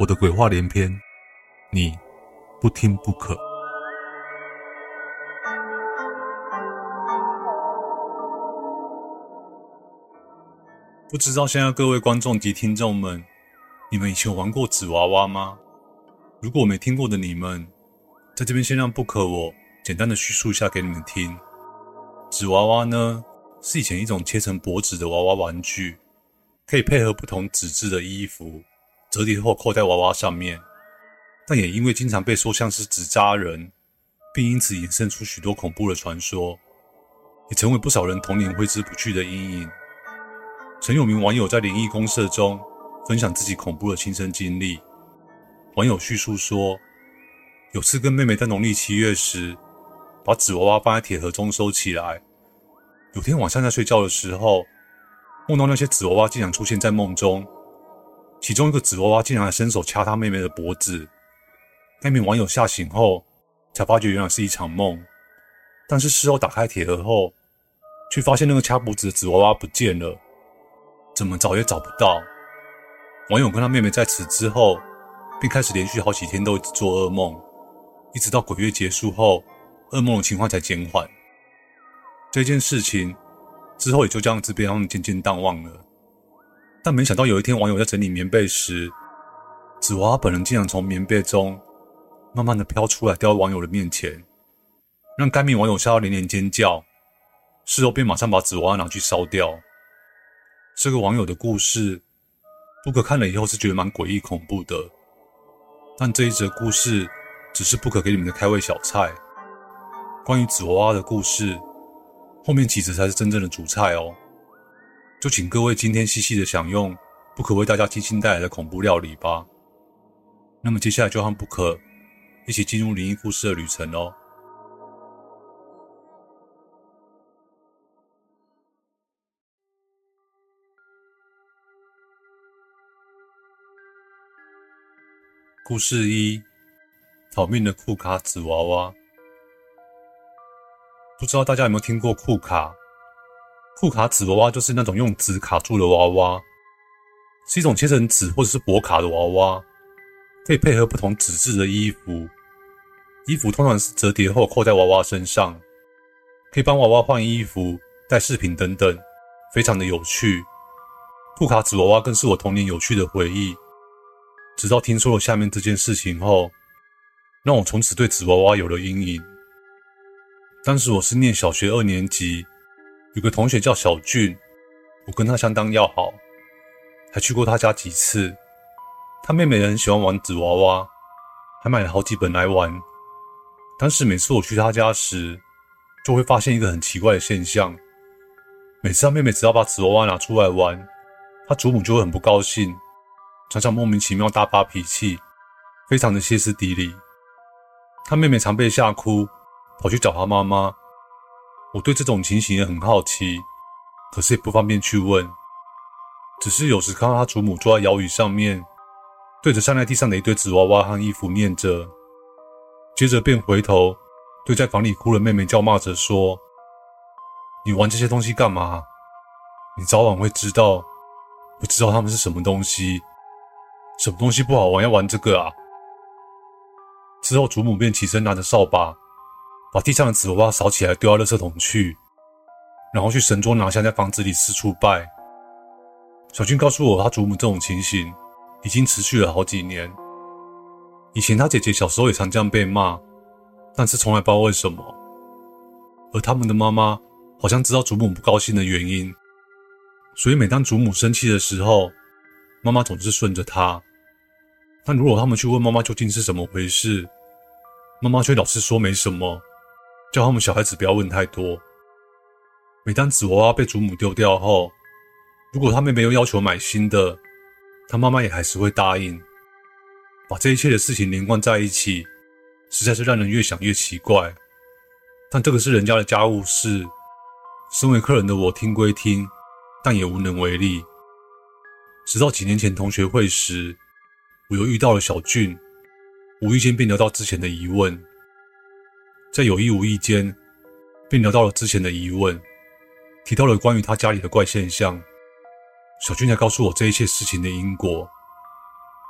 我的鬼话连篇，你不听不可。不知道现在各位观众及听众们，你们以前玩过纸娃娃吗？如果没听过的你们，在这边先让不可我简单的叙述一下给你们听。纸娃娃呢，是以前一种切成薄纸的娃娃玩具，可以配合不同纸质的衣服。折叠后扣在娃娃上面，但也因为经常被说像是纸扎人，并因此衍生出许多恐怖的传说，也成为不少人童年挥之不去的阴影。曾有名网友在灵异公社中分享自己恐怖的亲身经历。网友叙述说，有次跟妹妹在农历七月时，把纸娃娃放在铁盒中收起来。有天晚上在睡觉的时候，梦到那些纸娃娃竟然出现在梦中。其中一个纸娃娃竟然还伸手掐他妹妹的脖子，那名网友吓醒后才发觉原来是一场梦，但是事后打开铁盒后，却发现那个掐脖子的纸娃娃不见了，怎么找也找不到。网友跟他妹妹在此之后，便开始连续好几天都一直做噩梦，一直到鬼月结束后，噩梦的情况才减缓。这件事情之后也就这样子被他们渐渐淡忘了。但没想到有一天，网友在整理棉被时，纸娃娃本人竟然从棉被中慢慢的飘出来，掉到网友的面前，让该名网友吓到连连尖叫。事后便马上把纸娃娃拿去烧掉。这个网友的故事，不可看了以后是觉得蛮诡异恐怖的。但这一则故事只是不可给你们的开胃小菜。关于纸娃娃的故事，后面几则才是真正的主菜哦。就请各位今天细细的享用不可为大家精心带来的恐怖料理吧。那么接下来就和不可一起进入灵异故事的旅程哦。故事一：讨命的库卡纸娃娃。不知道大家有没有听过库卡？库卡纸娃娃就是那种用纸卡住的娃娃，是一种切成纸或者是薄卡的娃娃，可以配合不同纸质的衣服。衣服通常是折叠后扣在娃娃身上，可以帮娃娃换衣服、带饰品等等，非常的有趣。库卡纸娃娃更是我童年有趣的回忆。直到听说了下面这件事情后，让我从此对纸娃娃有了阴影。当时我是念小学二年级。有个同学叫小俊，我跟他相当要好，还去过他家几次。他妹妹也很喜欢玩纸娃娃，还买了好几本来玩。但是每次我去他家时，就会发现一个很奇怪的现象：每次他妹妹只要把纸娃娃拿出来玩，他祖母就会很不高兴，常常莫名其妙大发脾气，非常的歇斯底里。他妹妹常被吓哭，跑去找他妈妈。我对这种情形也很好奇，可是也不方便去问。只是有时看到他祖母坐在摇椅上面，对着站在地上的一堆纸娃娃和衣服念着，接着便回头对在房里哭的妹妹叫骂着说：“你玩这些东西干嘛？你早晚会知道，不知道他们是什么东西，什么东西不好玩要玩这个啊？”之后祖母便起身拿着扫把。把地上的纸娃娃扫起来，丢到垃圾桶去，然后去神桌拿香，在房子里四处拜。小俊告诉我，他祖母这种情形已经持续了好几年。以前他姐姐小时候也常这样被骂，但是从来不知道为什么。而他们的妈妈好像知道祖母不高兴的原因，所以每当祖母生气的时候，妈妈总是顺着她。但如果他们去问妈妈究竟是怎么回事，妈妈却老是说没什么，叫他们小孩子不要问太多。每当纸娃娃被祖母丢掉后，如果他们没有要求买新的，他妈妈也还是会答应。把这一切的事情连贯在一起，实在是让人越想越奇怪。但这个是人家的家务事，身为客人的我听归听，但也无能为力。直到几年前同学会时，我又遇到了小俊，无意间便聊到之前的疑问，在有意无意间，便聊到了之前的疑问，提到了关于他家里的怪现象。小俊才告诉我这一切事情的因果，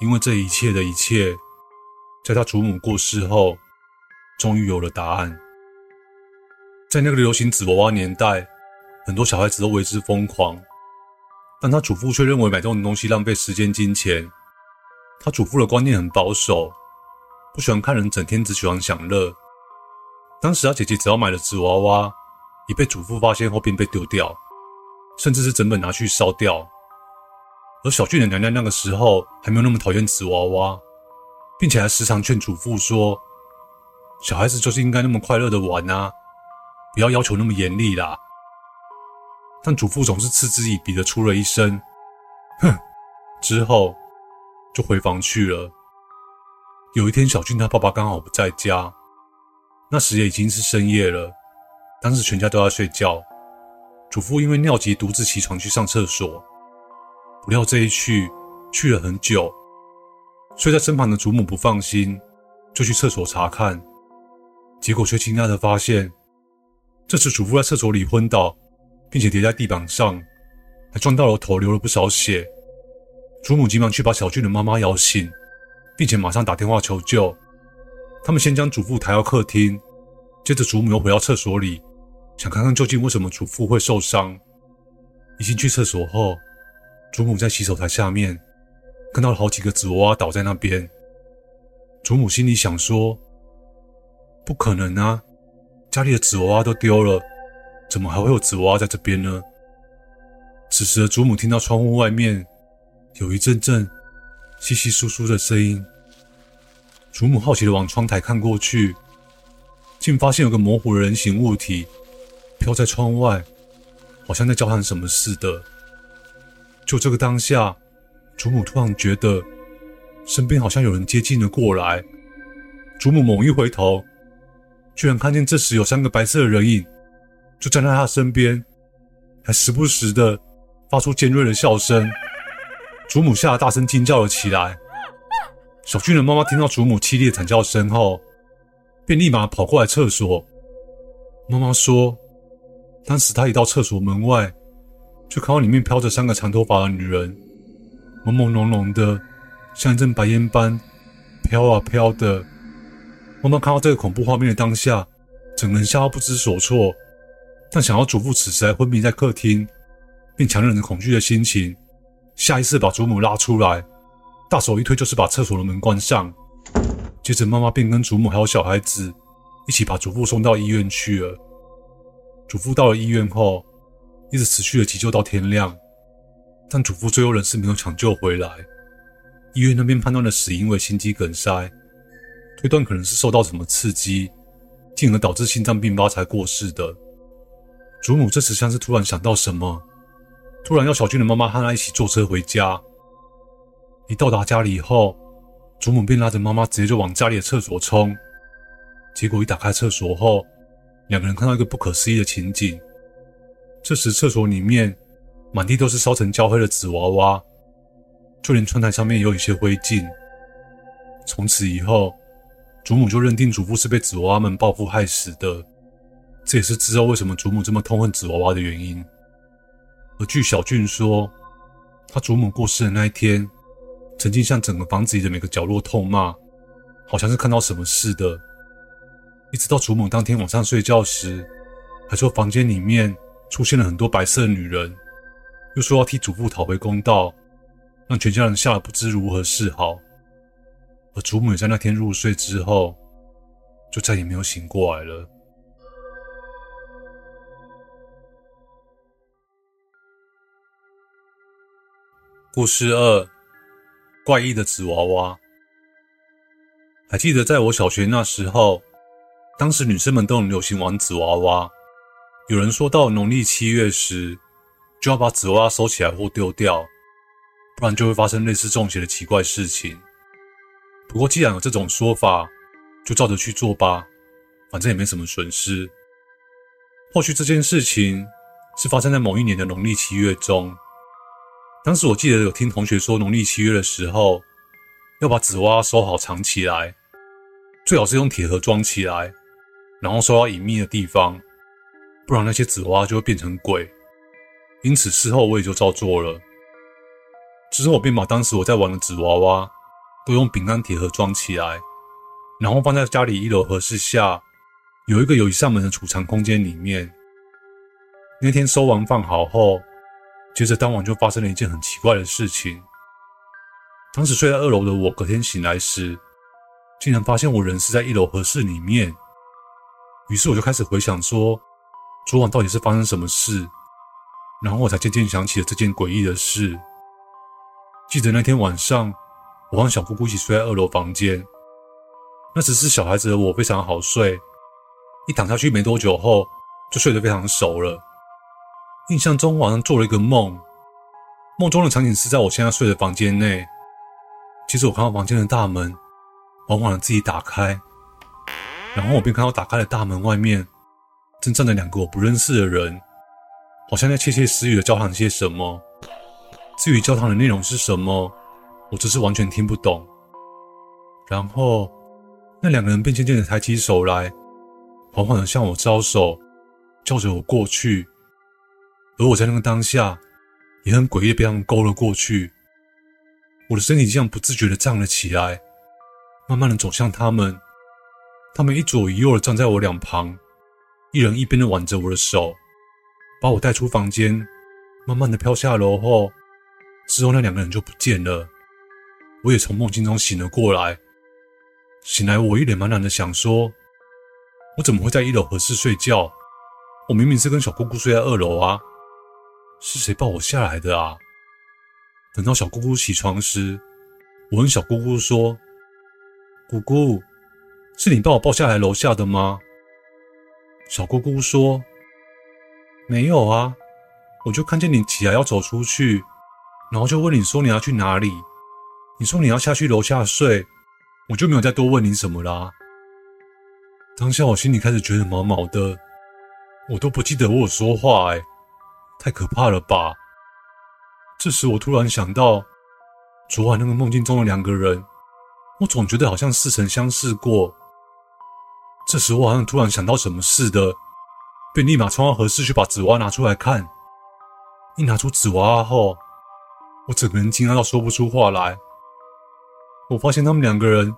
因为这一切的一切，在他祖母过世后，终于有了答案。在那个流行纸娃娃年代，很多小孩子都为之疯狂，但他祖父却认为买这种东西浪费时间金钱。他祖父的观念很保守，不喜欢看人整天只喜欢享乐。当时他姐姐只要买了纸娃娃，一被祖父发现后便被丢掉，甚至是整本拿去烧掉。而小俊的娘娘那个时候还没有那么讨厌纸娃娃，并且还时常劝祖父说：“小孩子就是应该那么快乐的玩啊，不要要求那么严厉啦。”但祖父总是嗤之以鼻的出了一声：“哼！”之后就回房去了。有一天，小俊他爸爸刚好不在家，那时也已经是深夜了，当时全家都在睡觉。祖父因为尿急，独自起床去上厕所。不料这一去，去了很久。睡在身旁的祖母不放心，就去厕所查看，结果却惊讶地发现，这时祖父在厕所里昏倒，并且跌在地板上，还撞到了头，流了不少血。祖母急忙去把小俊的妈妈摇醒，并且马上打电话求救。他们先将祖父抬到客厅，接着祖母又回到厕所里，想看看究竟为什么祖父会受伤。一进去厕所后，祖母在洗手台下面看到了好几个纸娃娃倒在那边，祖母心里想说：“不可能啊，家里的纸娃娃都丢了，怎么还会有纸娃娃在这边呢？”此时的祖母听到窗户外面有一阵阵窸窸窣窣的声音，祖母好奇地往窗台看过去，竟发现有个模糊的人形物体飘在窗外，好像在交谈什么似的。就这个当下，祖母突然觉得身边好像有人接近了过来。祖母猛一回头，居然看见这时有三个白色的人影就站在她身边，还时不时的发出尖锐的笑声。祖母吓得大声惊叫了起来。小俊的妈妈听到祖母凄厉的惨叫声后，便立马跑过来厕所。妈妈说，当时她一到厕所门外。就看到里面飘着三个长头发的女人，朦朦胧胧的，像一阵白烟般飘啊飘的。妈妈看到这个恐怖画面的当下，整个人吓到不知所措。但想要祖父此时还昏迷在客厅，并强忍着恐惧的心情，下意识把祖母拉出来，大手一推就是把厕所的门关上。接着妈妈便跟祖母还有小孩子一起把祖父送到医院去了。祖父到了医院后，一直持续的急救到天亮，但祖父最后仍是没有抢救回来。医院那边判断的死因为心肌梗塞，推断可能是受到什么刺激，进而导致心脏病发才过世的。祖母这时像是突然想到什么，突然要小俊的妈妈和他一起坐车回家。一到达家里以后，祖母便拉着妈妈直接就往家里的厕所冲。结果一打开厕所后，两个人看到一个不可思议的情景。这时，厕所里面满地都是烧成焦黑的纸娃娃，就连窗台上面也有一些灰烬。从此以后，祖母就认定祖父是被纸娃娃们报复害死的。这也是知道为什么祖母这么痛恨纸娃娃的原因。而据小俊说，他祖母过世的那一天，曾经向整个房子里的每个角落痛骂，好像是看到什么似的。一直到祖母当天晚上睡觉时，还说房间里面。出现了很多白色的女人，又说要替祖父讨回公道，让全家人吓得不知如何是好。而祖母也在那天入睡之后，就再也没有醒过来了。故事二：怪异的纸娃娃。还记得在我小学那时候，当时女生们都很流行玩纸娃娃。有人说到农历七月时，就要把纸娃娃收起来或丢掉，不然就会发生类似中邪的奇怪事情。不过既然有这种说法，就照着去做吧，反正也没什么损失。或许这件事情是发生在某一年的农历七月中。当时我记得有听同学说，农历七月的时候要把纸娃娃收好藏起来，最好是用铁盒装起来，然后收到隐秘的地方，不然那些纸娃娃就会变成鬼。因此事后我也就照做了。之后我便把当时我在玩的纸娃娃都用饼干铁盒装起来，然后放在家里一楼和室下有一个有一扇门的储藏空间里面。那天收完放好后。接着当晚就发生了一件很奇怪的事情。当时睡在二楼的我，隔天醒来时，竟然发现我人是在一楼和室里面。于是我就开始回想说，昨晚到底是发生什么事？然后我才渐渐想起了这件诡异的事。记得那天晚上，我和小姑姑一起睡在二楼房间。那时是小孩子的我非常好睡，一躺下去没多久后，就睡得非常熟了。印象中晚上做了一个梦，梦中的场景是在我现在睡的房间内。接着我看到房间的大门缓缓的自己打开，然后我便看到打开的大门外面正站着两个我不认识的人，好像在窃窃私语的交谈些什么。至于交谈的内容是什么，我只是完全听不懂。然后那两个人便渐渐的抬起手来，缓缓的向我招手，叫着我过去。而我在那个当下，也很诡异地被他们勾了过去。我的身体这样不自觉地站了起来，慢慢地走向他们。他们一左一右地站在我两旁，一人一边地挽着我的手，把我带出房间，慢慢地飘下楼后。之后那两个人就不见了。我也从梦境中醒了过来。醒来，我一脸茫然地想说：我怎么会在一楼和室睡觉？我明明是跟小姑姑睡在二楼啊！是谁抱我下来的啊？等到小姑姑起床时，我问小姑姑说：“姑姑，是你把我抱下来楼下的吗？”小姑姑说：“没有啊，我就看见你起来要走出去，然后就问你说你要去哪里。你说你要下去楼下睡，我就没有再多问你什么啦。”当下我心里开始觉得毛毛的，我都不记得我有说话哎。太可怕了吧！这时我突然想到，昨晚那个梦境中的两个人，我总觉得好像似曾相识过。这时我好像突然想到什么似的，便立马冲到和室去把纸娃娃拿出来看。一拿出纸娃娃后，我整个人惊讶到说不出话来。我发现他们两个人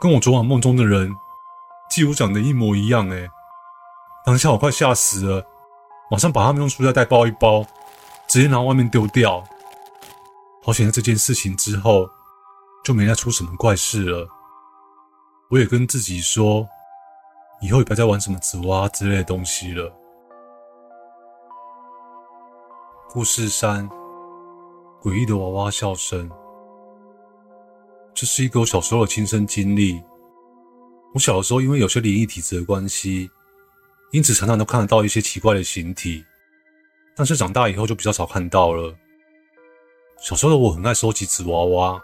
跟我昨晚梦中的人几乎长得一模一样，诶，当下我快吓死了。马上把他们用塑料袋包一包，直接拿外面丢掉。好险在这件事情之后，就没再出什么怪事了。我也跟自己说，以后也别再玩什么纸娃娃之类的东西了。故事三：诡异的娃娃笑声。这是一个我小时候的亲身经历。我小的时候因为有些灵异体质的关系。因此，常常都看得到一些奇怪的形体，但是长大以后就比较少看到了。小时候的我很爱收集纸娃娃，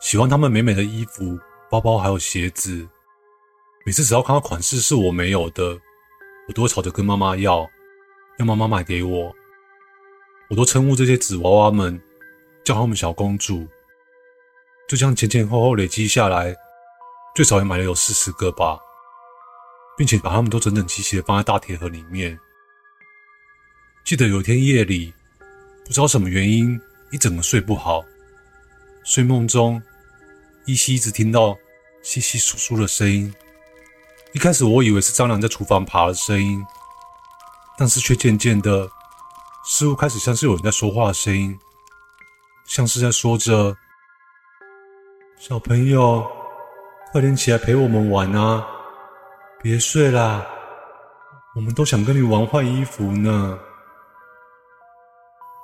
喜欢他们美美的衣服、包包还有鞋子。每次只要看到款式是我没有的，我都会吵着跟妈妈要，要妈妈买给我。我都称呼这些纸娃娃们叫他们小公主。就这样前前后后累积下来，最少也买了有四十个吧。并且把它们都整整齐齐的放在大铁盒里面。记得有一天夜里，不知道什么原因，一整个睡不好。睡梦中，依稀一直听到窸窸窣窣的声音。一开始我以为是蟑螂在厨房爬的声音，但是却渐渐的，似乎开始像是有人在说话的声音，像是在说着：“小朋友，快点起来陪我们玩啊！”别睡啦，我们都想跟你玩换衣服呢。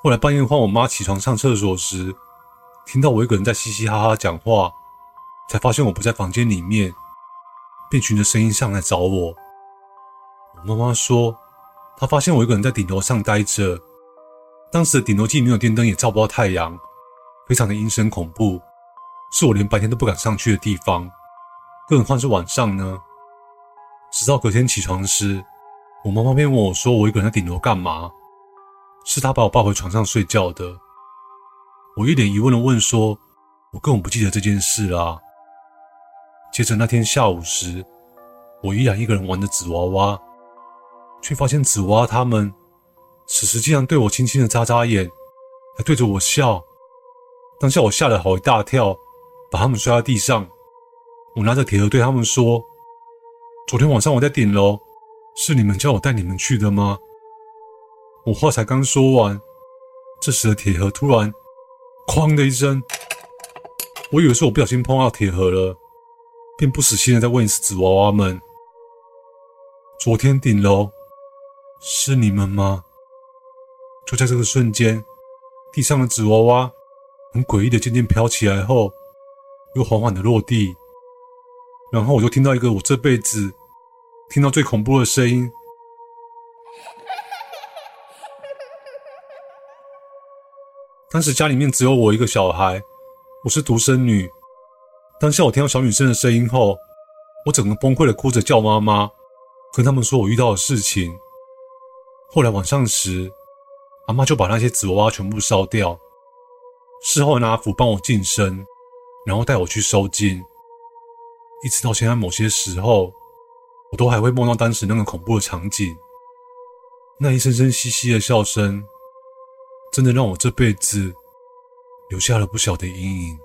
后来半夜换我妈起床上厕所时，听到我一个人在嘻嘻哈哈讲话，才发现我不在房间里面，便循着声音上来找我。我妈妈说，她发现我一个人在顶楼上待着，当时的顶楼既没有电灯，也照不到太阳，非常的阴森恐怖，是我连白天都不敢上去的地方，更何况是晚上呢？直到隔天起床时，我妈妈便问我说：“我一个人在顶楼干嘛？”是她把我抱回床上睡觉的。我一脸疑问的问说：“我根本不记得这件事啊。”接着那天下午时，我依然一个人玩着纸娃娃，却发现纸娃娃他们此时竟然对我轻轻的眨眨眼，还对着我笑。当下我吓了好一大跳，把他们摔在地上。我拿着铁盒对他们说：“昨天晚上我在顶楼，是你们叫我带你们去的吗？”我话才刚说完，这时的铁盒突然“哐”的一声，我以为是我不小心碰到铁盒了，便不死心的再问一次纸娃娃们：“昨天顶楼是你们吗？”就在这个瞬间，地上的纸娃娃很诡异的渐渐飘起来后，又缓缓的落地，然后我就听到一个我这辈子听到最恐怖的声音。当时家里面只有我一个小孩，我是独生女。当下我听到小女生的声音后，我整个崩溃的哭着叫妈妈，跟他们说我遇到的事情。后来晚上时，阿妈就把那些纸娃娃全部烧掉，事后拿符帮我净身，然后带我去收金。一直到现在，某些时候我都还会梦到当时那个恐怖的场景，那一声声嘻嘻的笑声。真的让我这辈子留下了不小的阴影。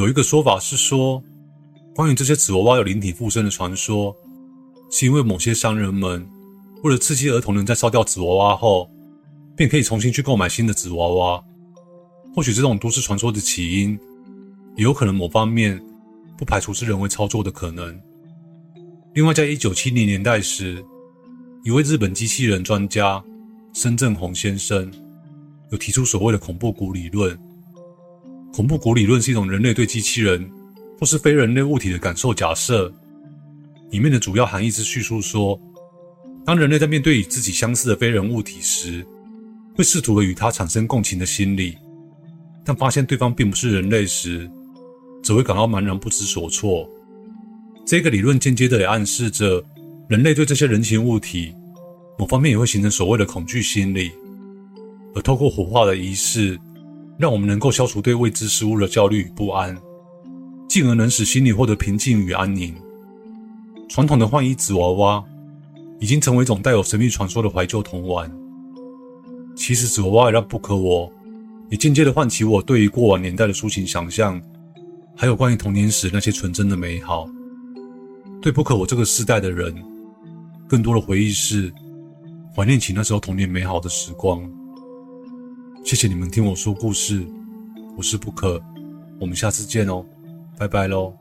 有一个说法是说，关于这些纸娃娃有灵体附身的传说，是因为某些商人们为了刺激儿童能在烧掉纸娃娃后，便可以重新去购买新的纸娃娃。或许这种都市传说的起因，也有可能某方面不排除是人为操作的可能。另外，在一九七零年代时，一位日本机器人专家深正弘先生有提出所谓的“恐怖谷理论”。恐怖谷理论是一种人类对机器人或是非人类物体的感受假设。里面的主要含义是叙述说，当人类在面对与自己相似的非人物体时，会试图的与他产生共情的心理，但发现对方并不是人类时，只会感到茫然不知所措。这个理论间接的也暗示着，人类对这些人形物体，某方面也会形成所谓的恐惧心理，而透过火化的仪式，让我们能够消除对未知事物的焦虑与不安，进而能使心里获得平静与安宁。传统的换衣纸娃娃，已经成为一种带有神秘传说的怀旧童玩。其实纸娃娃也让不可我，也间接的唤起我对于过往年代的抒情想象，还有关于童年时那些纯真的美好。对不可我这个世代的人，更多的回忆是怀念起那时候童年美好的时光。谢谢你们听我说故事，我是不可我们下次见哦，拜拜喽。